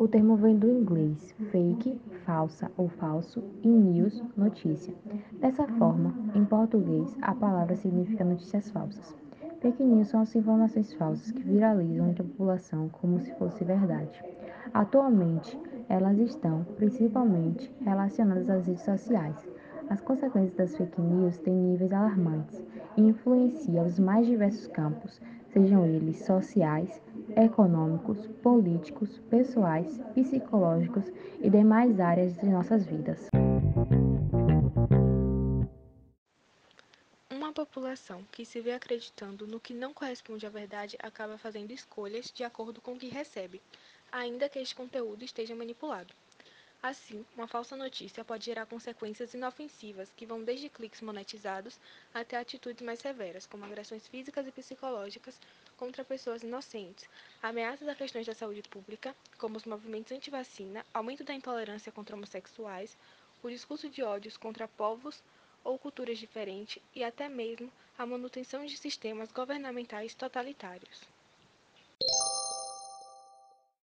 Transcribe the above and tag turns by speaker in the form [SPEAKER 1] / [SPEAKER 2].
[SPEAKER 1] O termo vem do inglês fake, falsa ou falso, e news, notícia. Dessa forma, em português, a palavra significa notícias falsas. Fake news são as informações falsas que viralizam entre a população como se fosse verdade. Atualmente, elas estão principalmente relacionadas às redes sociais. As consequências das fake news têm níveis alarmantes e influenciam os mais diversos campos, sejam eles sociais, econômicos, políticos, pessoais, psicológicos e demais áreas de nossas vidas.
[SPEAKER 2] Uma população que se vê acreditando no que não corresponde à verdade acaba fazendo escolhas de acordo com o que recebe, ainda que este conteúdo esteja manipulado. Assim, uma falsa notícia pode gerar consequências inofensivas que vão desde cliques monetizados até atitudes mais severas, como agressões físicas e psicológicas contra pessoas inocentes, ameaças a questões da saúde pública, como os movimentos anti-vacina, aumento da intolerância contra homossexuais, o discurso de ódios contra povos ou culturas diferentes e até mesmo a manutenção de sistemas governamentais totalitários.